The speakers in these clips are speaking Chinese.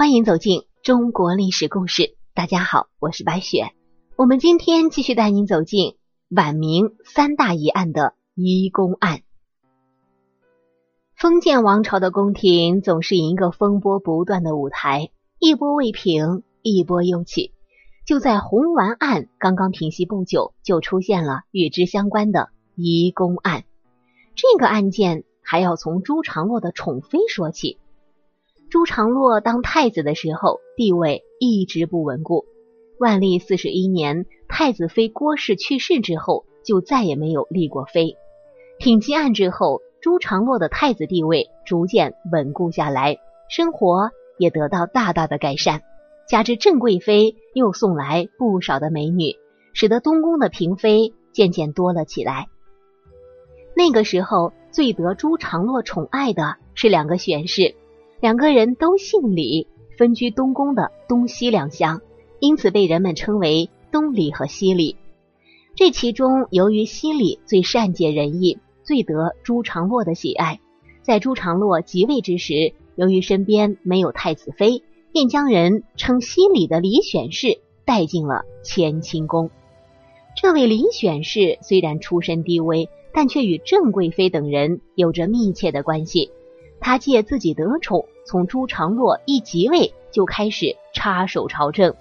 欢迎走进中国历史故事。大家好，我是白雪。我们今天继续带您走进晚明三大疑案的移宫案。封建王朝的宫廷总是一个风波不断的舞台，一波未平，一波又起。就在红丸案刚刚平息不久，就出现了与之相关的移宫案。这个案件还要从朱常洛的宠妃说起。朱常洛当太子的时候，地位一直不稳固。万历四十一年，太子妃郭氏去世之后，就再也没有立过妃。挺击案之后，朱常洛的太子地位逐渐稳固下来，生活也得到大大的改善。加之郑贵妃又送来不少的美女，使得东宫的嫔妃渐渐多了起来。那个时候，最得朱常洛宠爱的是两个选侍。两个人都姓李，分居东宫的东西两厢，因此被人们称为东李和西李。这其中，由于西李最善解人意，最得朱常洛的喜爱。在朱常洛即位之时，由于身边没有太子妃，便将人称西李的李选侍带进了乾清宫。这位李选侍虽然出身低微，但却与郑贵妃等人有着密切的关系。他借自己得宠，从朱常洛一即位就开始插手朝政，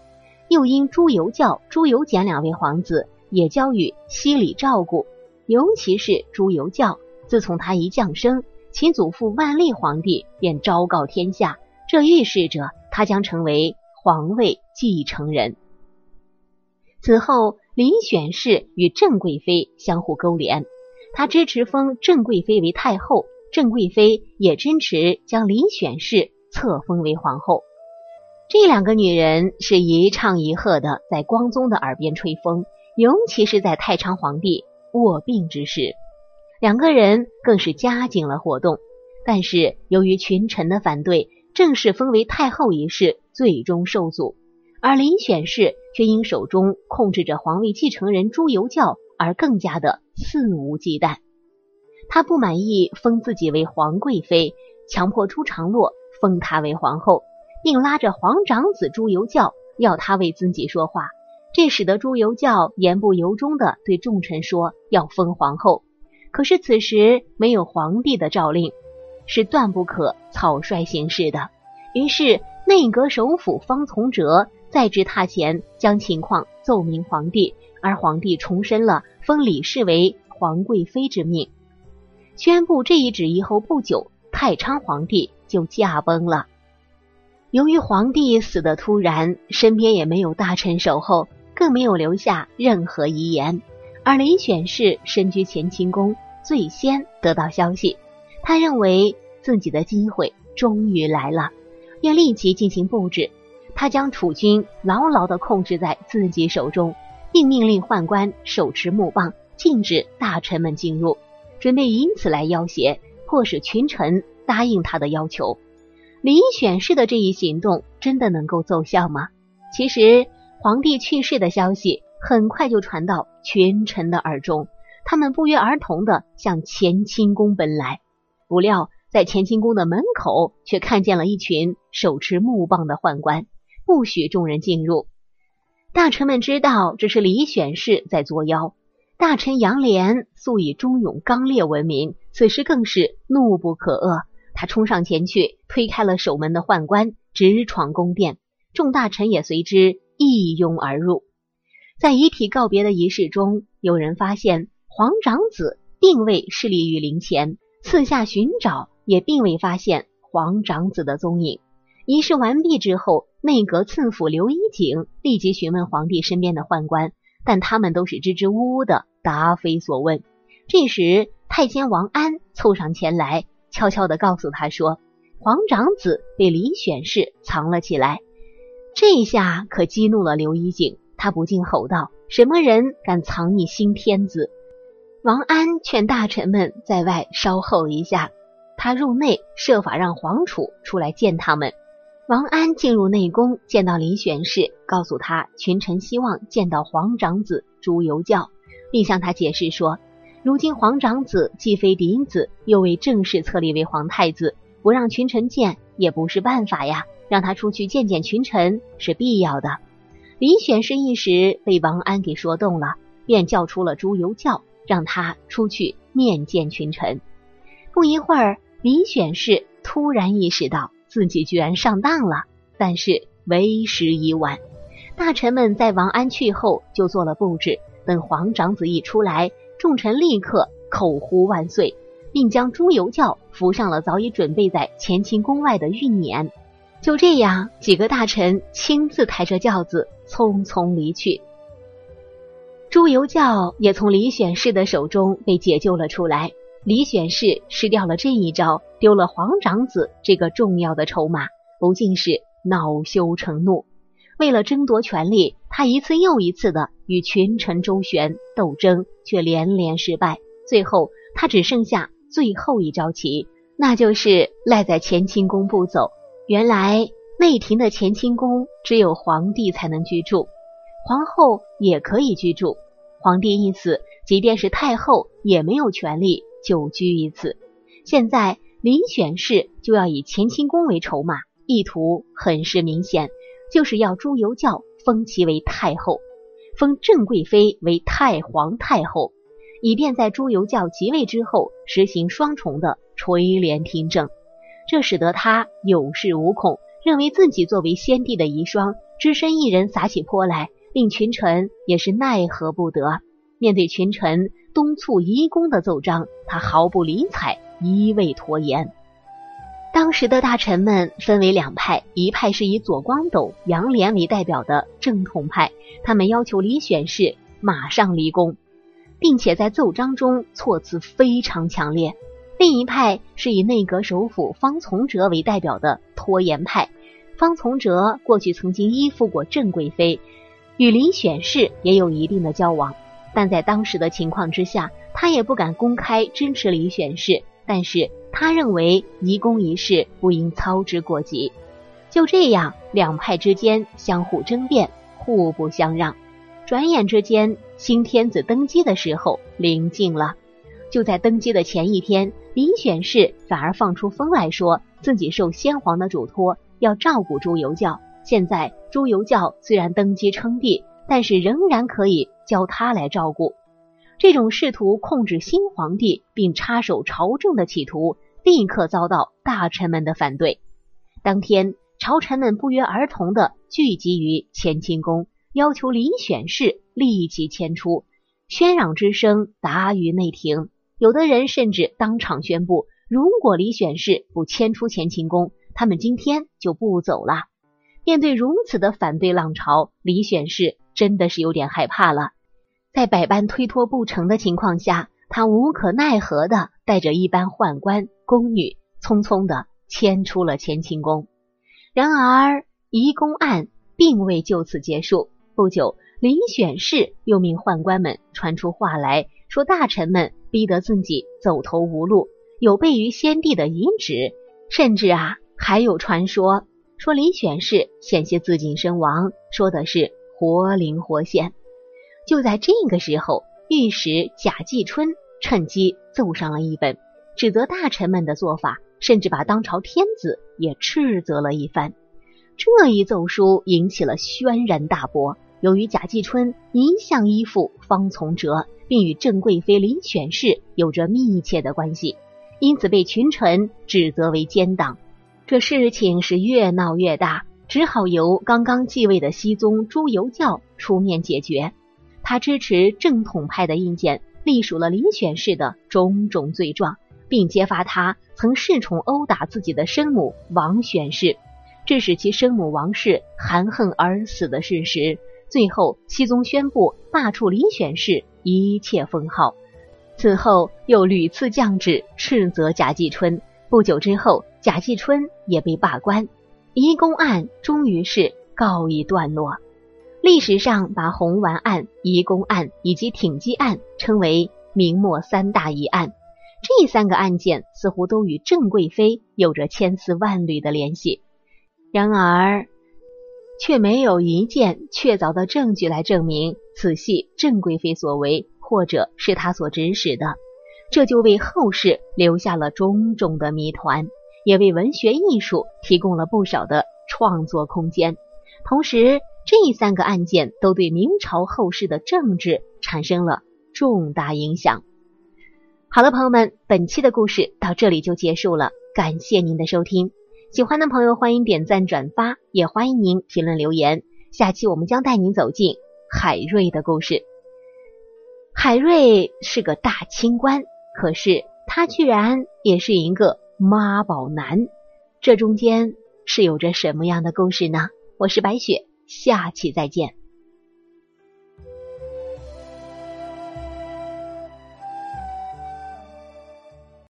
又因朱由校、朱由检两位皇子也交予西里照顾，尤其是朱由校，自从他一降生，其祖父万历皇帝便昭告天下，这预示着他将成为皇位继承人。此后，林选侍与郑贵妃相互勾连，他支持封郑贵妃为太后。郑贵妃也支持将林选氏册封为皇后，这两个女人是一唱一和的在光宗的耳边吹风，尤其是在太昌皇帝卧病之时，两个人更是加紧了活动。但是由于群臣的反对，正式封为太后一事最终受阻，而林选氏却因手中控制着皇位继承人朱由校而更加的肆无忌惮。他不满意封自己为皇贵妃，强迫朱常洛封她为皇后，并拉着皇长子朱由校要他为自己说话。这使得朱由校言不由衷的对众臣说要封皇后。可是此时没有皇帝的诏令，是断不可草率行事的。于是内阁首辅方从哲在职榻前将情况奏明皇帝，而皇帝重申了封李氏为皇贵妃之命。宣布这一旨意后不久，太昌皇帝就驾崩了。由于皇帝死的突然，身边也没有大臣守候，更没有留下任何遗言。而林选侍身居乾清宫，最先得到消息，他认为自己的机会终于来了，便立即进行布置。他将楚军牢牢的控制在自己手中，并命令宦官手持木棒，禁止大臣们进入。准备以此来要挟，迫使群臣答应他的要求。李选侍的这一行动真的能够奏效吗？其实，皇帝去世的消息很快就传到群臣的耳中，他们不约而同的向乾清宫奔来。不料，在乾清宫的门口却看见了一群手持木棒的宦官，不许众人进入。大臣们知道这是李选侍在作妖。大臣杨涟素以忠勇刚烈闻名，此时更是怒不可遏。他冲上前去，推开了守门的宦官，直闯宫殿。众大臣也随之一拥而入。在遗体告别的仪式中，有人发现皇长子并未侍立于灵前，四下寻找也并未发现皇长子的踪影。仪式完毕之后，内阁次辅刘一景立即询问皇帝身边的宦官。但他们都是支支吾吾的，答非所问。这时，太监王安凑上前来，悄悄的告诉他说：“皇长子被李选侍藏了起来。”这下可激怒了刘一景，他不禁吼道：“什么人敢藏匿新天子？”王安劝大臣们在外稍候一下，他入内设法让皇储出来见他们。王安进入内宫，见到林选侍，告诉他群臣希望见到皇长子朱由校，并向他解释说，如今皇长子既非嫡子，又未正式册立为皇太子，不让群臣见也不是办法呀。让他出去见见群臣是必要的。林选侍一时被王安给说动了，便叫出了朱由校，让他出去面见群臣。不一会儿，林选侍突然意识到自己居然上当了，但是为时已晚。大臣们在王安去后就做了布置，等皇长子一出来，众臣立刻口呼万岁，并将朱由校扶上了早已准备在乾清宫外的运辇。就这样，几个大臣亲自抬着轿子匆匆离去。朱由校也从李选侍的手中被解救了出来。李选侍失掉了这一招，丢了皇长子这个重要的筹码，不禁是恼羞成怒。为了争夺权力，他一次又一次的与群臣周旋斗争，却连连失败。最后，他只剩下最后一招棋，那就是赖在乾清宫不走。原来内廷的乾清宫只有皇帝才能居住，皇后也可以居住。皇帝一死，即便是太后也没有权利久居于此。现在李选侍就要以乾清宫为筹码，意图很是明显，就是要朱由校封其为太后，封郑贵妃为太皇太后，以便在朱由校即位之后实行双重的垂帘听政。这使得他有恃无恐，认为自己作为先帝的遗孀，只身一人撒起泼来，令群臣也是奈何不得。面对群臣东促移宫的奏章，他毫不理睬，一味拖延。当时的大臣们分为两派，一派是以左光斗、杨涟为代表的正统派，他们要求李选侍马上离宫，并且在奏章中措辞非常强烈。另一派是以内阁首辅方从哲为代表的拖延派。方从哲过去曾经依附过郑贵妃，与李选侍也有一定的交往，但在当时的情况之下，他也不敢公开支持李选侍。但是他认为移宫一事不应操之过急。就这样，两派之间相互争辩，互不相让。转眼之间，新天子登基的时候临近了。就在登基的前一天，李选侍反而放出风来说，自己受先皇的嘱托要照顾朱由校。现在朱由校虽然登基称帝，但是仍然可以交他来照顾。这种试图控制新皇帝并插手朝政的企图，立刻遭到大臣们的反对。当天，朝臣们不约而同的聚集于乾清宫，要求李选侍立即迁出。喧嚷之声达于内廷。有的人甚至当场宣布，如果李选侍不迁出乾清宫，他们今天就不走了。面对如此的反对浪潮，李选侍真的是有点害怕了。在百般推脱不成的情况下，他无可奈何的带着一班宦官宫女，匆匆的迁出了乾清宫。然而，移宫案并未就此结束。不久，李选侍又命宦官们传出话来说，大臣们。逼得自己走投无路，有悖于先帝的遗旨，甚至啊，还有传说说李选侍险些自尽身亡，说的是活灵活现。就在这个时候，御史贾继春趁机奏上了一本，指责大臣们的做法，甚至把当朝天子也斥责了一番。这一奏书引起了轩然大波。由于贾继春一向依附方从哲。并与郑贵妃李选侍有着密切的关系，因此被群臣指责为奸党。这事情是越闹越大，只好由刚刚继位的熹宗朱由校出面解决。他支持正统派的意见，隶属了林选侍的种种罪状，并揭发他曾恃宠殴打自己的生母王选侍，致使其生母王氏含恨而死的事实。最后，熹宗宣布罢黜林选侍一切封号。此后又屡次降旨斥责贾继春。不久之后，贾继春也被罢官，移宫案终于是告一段落。历史上把红丸案、移宫案以及挺机案称为明末三大疑案。这三个案件似乎都与郑贵妃有着千丝万缕的联系。然而，却没有一件确凿的证据来证明此系郑贵妃所为，或者是她所指使的，这就为后世留下了种种的谜团，也为文学艺术提供了不少的创作空间。同时，这三个案件都对明朝后世的政治产生了重大影响。好了，朋友们，本期的故事到这里就结束了，感谢您的收听。喜欢的朋友欢迎点赞转发，也欢迎您评论留言。下期我们将带您走进海瑞的故事。海瑞是个大清官，可是他居然也是一个妈宝男，这中间是有着什么样的故事呢？我是白雪，下期再见。